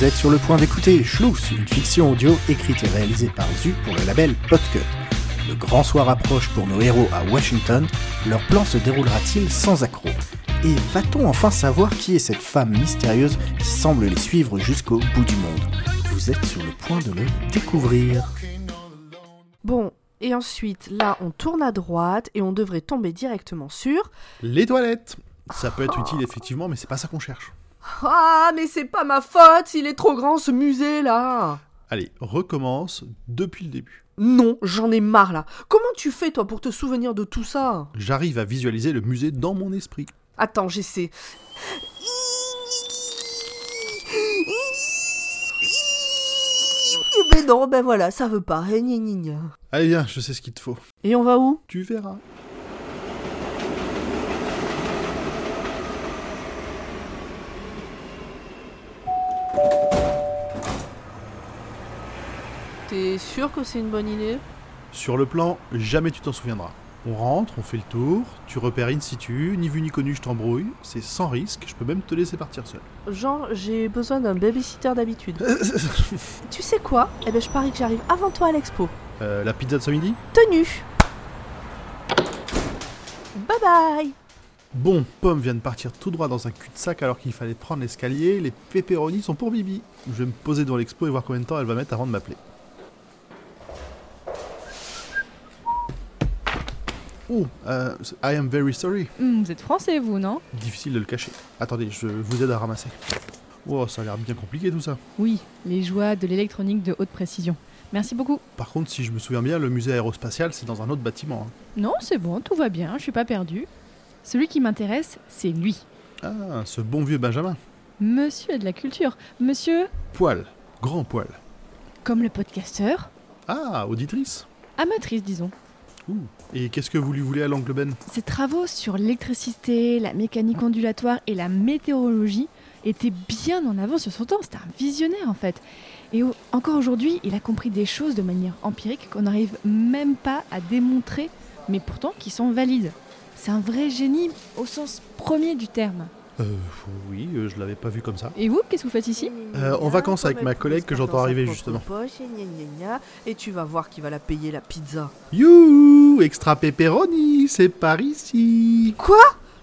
Vous êtes sur le point d'écouter Schluss, une fiction audio écrite et réalisée par Zu pour le label Podcut. Le grand soir approche pour nos héros à Washington, leur plan se déroulera-t-il sans accroc? Et va-t-on enfin savoir qui est cette femme mystérieuse qui semble les suivre jusqu'au bout du monde? Vous êtes sur le point de le découvrir. Bon, et ensuite, là, on tourne à droite et on devrait tomber directement sur. Les toilettes Ça peut être utile effectivement, mais c'est pas ça qu'on cherche. Ah, mais c'est pas ma faute, il est trop grand ce musée là Allez, recommence depuis le début. Non, j'en ai marre là. Comment tu fais toi pour te souvenir de tout ça? J'arrive à visualiser le musée dans mon esprit. Attends, j'essaie. Mais non, ben voilà, ça veut pas. Eh. Allez viens, je sais ce qu'il te faut. Et on va où? Tu verras. T'es sûr que c'est une bonne idée? Sur le plan, jamais tu t'en souviendras. On rentre, on fait le tour, tu repères in situ, ni vu ni connu, je t'embrouille, c'est sans risque, je peux même te laisser partir seul. Genre, j'ai besoin d'un babysitter d'habitude. tu sais quoi? Eh ben, je parie que j'arrive avant toi à l'expo. Euh, la pizza de ce midi? Tenue Bye bye Bon, Pomme vient de partir tout droit dans un cul-de-sac alors qu'il fallait prendre l'escalier, les pepperonis sont pour Bibi. Je vais me poser devant l'expo et voir combien de temps elle va mettre avant de m'appeler. Oh, euh, I am very sorry. Hmm, vous êtes français, vous, non? Difficile de le cacher. Attendez, je vous aide à ramasser. Oh, ça a l'air bien compliqué tout ça. Oui, les joies de l'électronique de haute précision. Merci beaucoup. Par contre, si je me souviens bien, le musée aérospatial, c'est dans un autre bâtiment. hein. Non, c'est bon, tout va bien, je suis pas perdu. Celui qui m'intéresse, c'est lui. Ah, ce bon vieux Benjamin. Monsieur a de la culture. Monsieur, Poil, grand poil. comme le podcasteur, Ah, auditrice. amatrice, disons. Et qu'est-ce que vous lui voulez à l'oncle Ben? Ses travaux sur l'électricité, la mécanique ondulatoire et la météorologie étaient bien en avance sur son temps. C'était un visionnaire en fait. Et encore aujourd'hui, il a compris des choses de manière empirique qu'on n'arrive même pas à démontrer, mais pourtant qui sont valides. C'est un vrai génie au sens premier du terme. Euh, oui, euh, je l'avais pas vu comme ça. Et vous, qu'est-ce que vous faites ici Euh, en vacances avec ma collègue que j'entends arriver, justement. Poche, et, gna, gna, gna, et tu vas voir qui va la payer la pizza. You, extra pepperoni, c'est par ici. Quoi?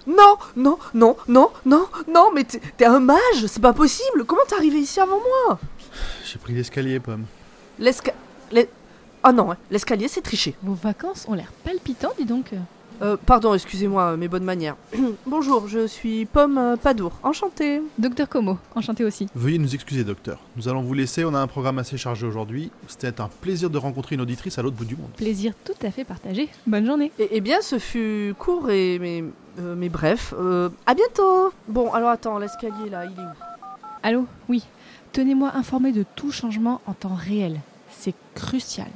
Non, non, non, non, non, non, mais t'es t'es un mage, c'est pas possible. Comment t'es arrivé ici avant moi? J'ai pris l'escalier, pomme. L'esca... l'es- Ah non, hein, l'escalier c'est triché. Vos vacances ont l'air palpitants, dis donc. Euh, pardon, excusez-moi euh, mes bonnes manières. Bonjour, je suis Pomme euh, Padour, enchantée. Docteur Como, enchanté aussi. Veuillez nous excuser, docteur. Nous allons vous laisser, on a un programme assez chargé aujourd'hui. C'était un plaisir de rencontrer une auditrice à l'autre bout du monde. Plaisir tout à fait partagé. Bonne journée. Eh, eh bien, ce fut court et mais, euh, mais bref. Euh, à bientôt. Bon, alors attends, l'escalier là, il est où? Allô? Oui. Tenez-moi informé de tout changement en temps réel. C'est crucial.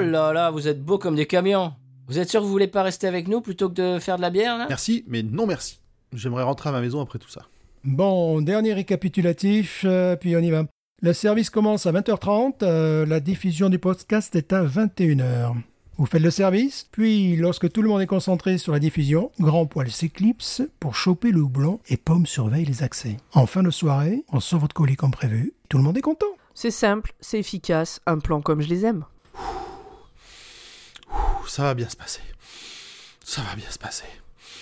Là là, vous êtes beaux comme des camions. Vous êtes sûr que vous voulez pas rester avec nous plutôt que de faire de la bière là? Merci, mais non merci. J'aimerais rentrer à ma maison après tout ça. Bon, dernier récapitulatif, euh, puis on y va. Le service commence à 20h30, euh, la diffusion du podcast est à 21h. Vous faites le service, puis lorsque tout le monde est concentré sur la diffusion, Grand Poil s'éclipse pour choper le houblon et Pomme surveille les accès. En fin de soirée, on sort votre colis comme prévu, tout le monde est content. C'est simple, c'est efficace, un plan comme je les aime. Ça va bien se passer. Ça va bien se passer.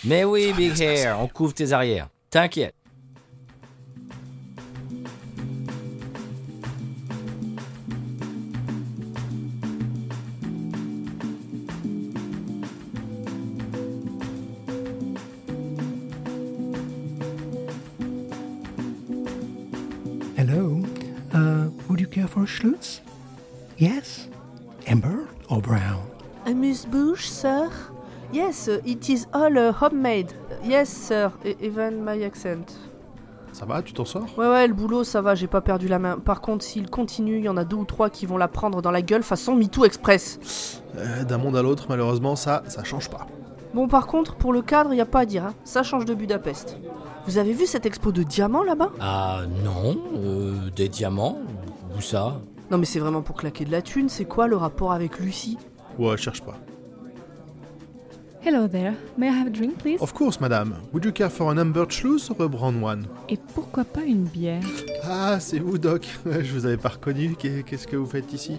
Mais oui, Big. Hair, on couvre tes arrières. T'inquiète. Hello, uh, would you care for a Schlutz? Yes? Amber or brown? Amuse-bouche, sir? Yes, it is all uh, homemade. Yes, sir, e- even my accent. Ça va, tu t'en sors? Ouais, ouais, le boulot, ça va, j'ai pas perdu la main. Par contre, s'il continue, il y en a deux ou trois qui vont la prendre dans la gueule façon MeToo Express. Euh, D'un monde à l'autre, malheureusement, ça, ça change pas. Bon, par contre, pour le cadre, y a pas à dire, hein. ça change de Budapest. Vous avez vu cette expo de diamants là-bas? Ah non, euh, des diamants? Où ça? Non, mais c'est vraiment pour claquer de la thune, c'est quoi le rapport avec Lucie? Ouais, cherche pas. Hello there. May I have a drink, please? Of course, madame. Would you care for an amber Schluss or a brown one? Et pourquoi pas une bière? Ah, c'est vous, Doc. Je vous avais pas reconnu. Qu'est- Qu'est-ce que vous faites ici?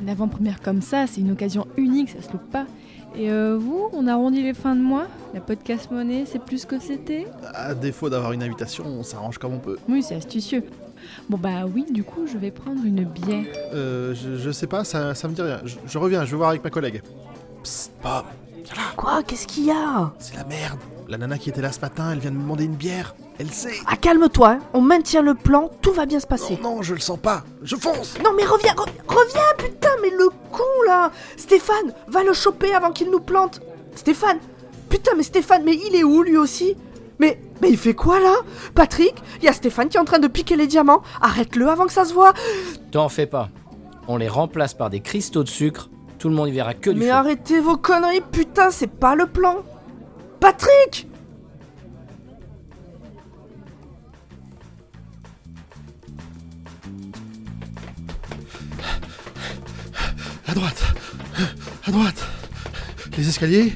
Une avant-première comme ça, c'est une occasion unique, ça se loupe pas. Et euh, vous, on arrondit les fins de mois? La podcast monnaie, c'est plus que c'était? À défaut d'avoir une invitation, on s'arrange comme on peut. Oui, c'est astucieux. Bon bah oui, du coup, je vais prendre une bière. Euh, je, je sais pas, ça, ça me dit rien. Je, je reviens, je vais voir avec ma collègue. Psst, Bob, viens là. Quoi Qu'est-ce qu'il y a? C'est la merde. La nana qui était là ce matin, elle vient de me demander une bière. Elle sait. Ah, calme-toi, hein. on maintient le plan, tout va bien se passer. Non, non, je le sens pas. Je fonce. Non mais reviens, re- reviens putain, mais le con là Stéphane, va le choper avant qu'il nous plante Stéphane Putain mais Stéphane, mais il est où lui aussi? Mais, mais il fait quoi là? Patrick, il y a Stéphane qui est en train de piquer les diamants, arrête-le avant que ça se voit T'en fais pas. On les remplace par des cristaux de sucre, tout le monde y verra que du Mais feu. arrêtez vos conneries, putain, c'est pas le plan Patrick À droite. À droite. Les escaliers.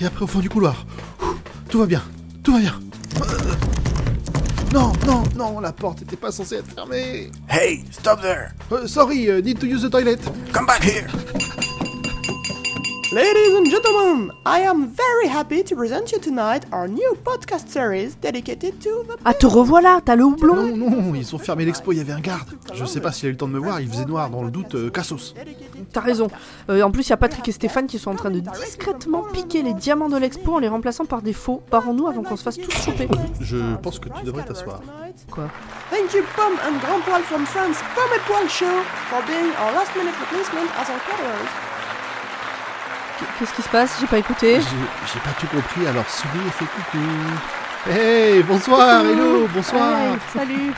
Et après au fond du couloir. Tout va bien. Tout va bien. Non, non, non, la porte était pas censée être fermée. Hey, stop there! Euh, sorry, uh, need to use the toilet. Come back here! Ladies and gentlemen, I am very happy to present you tonight our new podcast series dedicated to the. Ah te revoilà, t'as le houblon Non, non, ils ont fermé l'expo, il y avait un garde. Je sais pas s'il a eu le temps de me voir, il faisait noir, dans le doute, euh, Cassos. T'as raison. Euh, en plus, il y a Patrick et Stéphane qui sont en train de discrètement piquer les diamants de l'expo en les remplaçant par des faux. Barrons-nous avant qu'on se fasse tous choper. Je pense que tu devrais t'asseoir. Quoi? Thank you, Pom and Grand Poil from France, Pom et Poil Show, for being our last minute replacement as our. Qu'est-ce qui se passe? J'ai pas écouté. J'ai pas tout compris, alors souris et fais coucou. Hey, bonsoir, hello, bonsoir. Hey, salut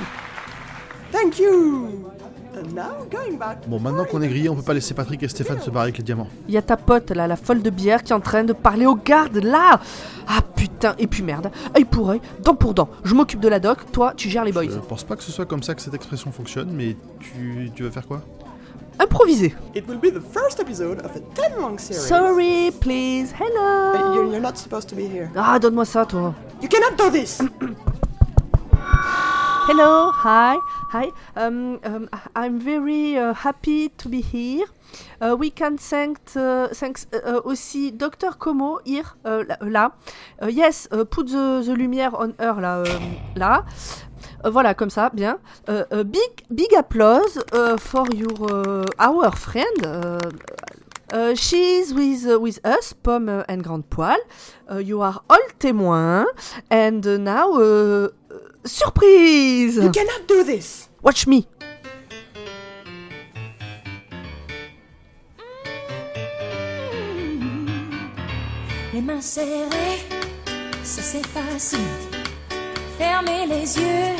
Thank you! And now, going back. Bon, maintenant qu'on est grillé, on peut pas laisser Patrick et Stéphane se barrer avec les diamants. Il y a ta pote là, la folle de bière, qui est en train de parler aux gardes là Ah putain, et puis merde, œil pour œil, dent pour dent. Je m'occupe de la doc, toi tu gères les boys. Je pense pas que ce soit comme ça que cette expression fonctionne, mais tu, tu vas faire quoi? Improviser. It will be the first episode of a 10 long series. Sorry, please, Uh, you're, hello you're not supposed to be here. Ah, donne-moi ça toi. You cannot do this! Hello, hi, hi. Um, um, I'm very uh, happy to be here. Uh, we can thank uh, thanks uh, uh, aussi Dr Como here uh, là. yes, put the, the lumière on her là euh, là. Voilà comme ça, bien. Big big applause for your our friend. Uh, she's with uh, with us, Pomme and Grand Poil. Uh, you are all témoins, and now surprise. You cannot do this! Watch me. Les mains serrées, ça c'est facile. Fermer les yeux,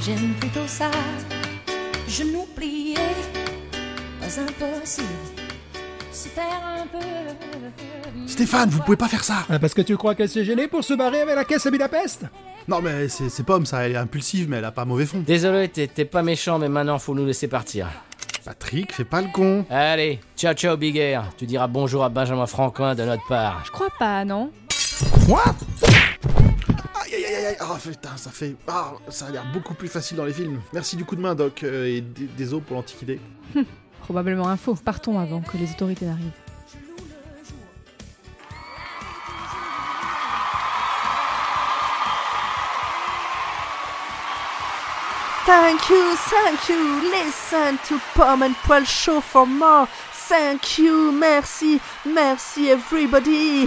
j'aime plutôt ça. Genoux pliés, pas impossible. Se taire un peu. Stéphane, vous pouvez pas faire ça Ah, parce que tu crois qu'elle s'est gênée pour se barrer avec la caisse à Budapest? Non, mais c'est Pomme, ça, elle est impulsive, mais elle a pas mauvais fond. Désolé, t'es pas méchant, mais maintenant faut nous laisser partir. Patrick, fais pas le con. Allez, ciao ciao Big Air. Tu diras bonjour à Benjamin Franquin de notre part. Je crois pas, non What Aïe aïe aïe aïe Oh putain, ça fait. Ah, ça a l'air beaucoup plus facile dans les films. Merci du coup de main, Doc, euh, et désolé pour l'antiquité. Probablement un faux. Partons avant que les autorités n'arrivent. Thank you, thank you. Listen to Pomme and Poil Show for more. Thank you, merci, merci everybody.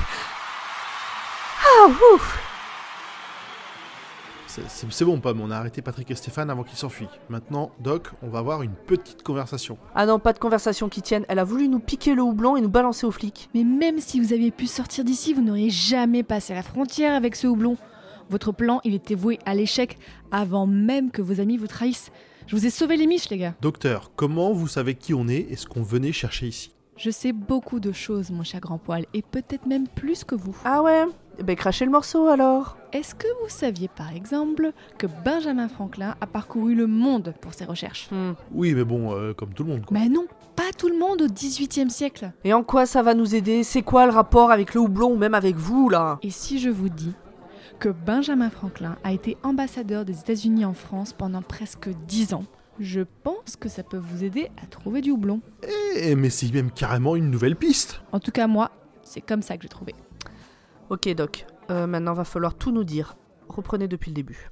Ah, ouf. C'est- C'est c'est bon, Pomme, on a arrêté Patrick et Stéphane avant qu'ils s'enfuient. Maintenant, Doc, on va avoir une petite conversation. Ah non, pas de conversation qui tienne. Elle a voulu nous piquer le houblon et nous balancer aux flics. Mais même si vous aviez pu sortir d'ici, vous n'auriez jamais passé la frontière avec ce houblon. Votre plan, il était voué à l'échec avant même que vos amis vous trahissent. Je vous ai sauvé les miches, les gars. Docteur, comment vous savez qui on est et ce qu'on venait chercher ici? Je sais beaucoup de choses, mon cher grand poil, et peut-être même plus que vous. Ah ouais? Eh Ben crachez le morceau alors Est-ce que vous saviez par exemple que Benjamin Franklin a parcouru le monde pour ses recherches? Hmm. Oui, mais bon, euh, comme tout le monde, quoi. Mais non, pas tout le monde au XVIIIe siècle. Et en quoi ça va nous aider? C'est quoi le rapport avec le houblon ou même avec vous là? Et si je vous dis que Benjamin Franklin a été ambassadeur des États-Unis en France pendant presque 10 ans, je pense que ça peut vous aider à trouver du houblon. Eh, mais c'est même carrément une nouvelle piste. En tout cas, moi, c'est comme ça que j'ai trouvé. Ok Doc, Euh, maintenant va falloir tout nous dire. Reprenez depuis le début.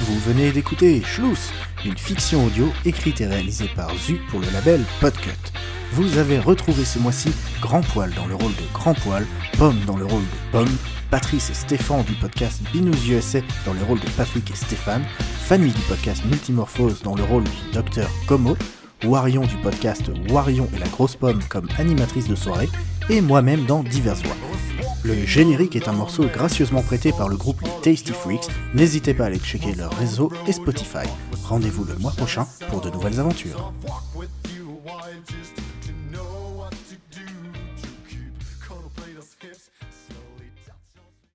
Vous venez d'écouter Schluss, une fiction audio écrite et réalisée par Zu pour le label Podcut. Vous avez retrouvé ce mois-ci Grand Poil dans le rôle de Grand Poil, Pomme dans le rôle de Pomme, Patrice et Stéphane du podcast Binous USA dans le rôle de Patrick et Stéphane, Fanny du podcast Multimorphose dans le rôle du Docteur Como, Warion du podcast Warion et la grosse pomme comme animatrice de soirée, et moi-même dans Diverses Voix. Le générique est un morceau gracieusement prêté par le groupe Tasty Freaks. N'hésitez pas à aller checker leur réseau et Spotify. Rendez-vous le mois prochain pour de nouvelles aventures.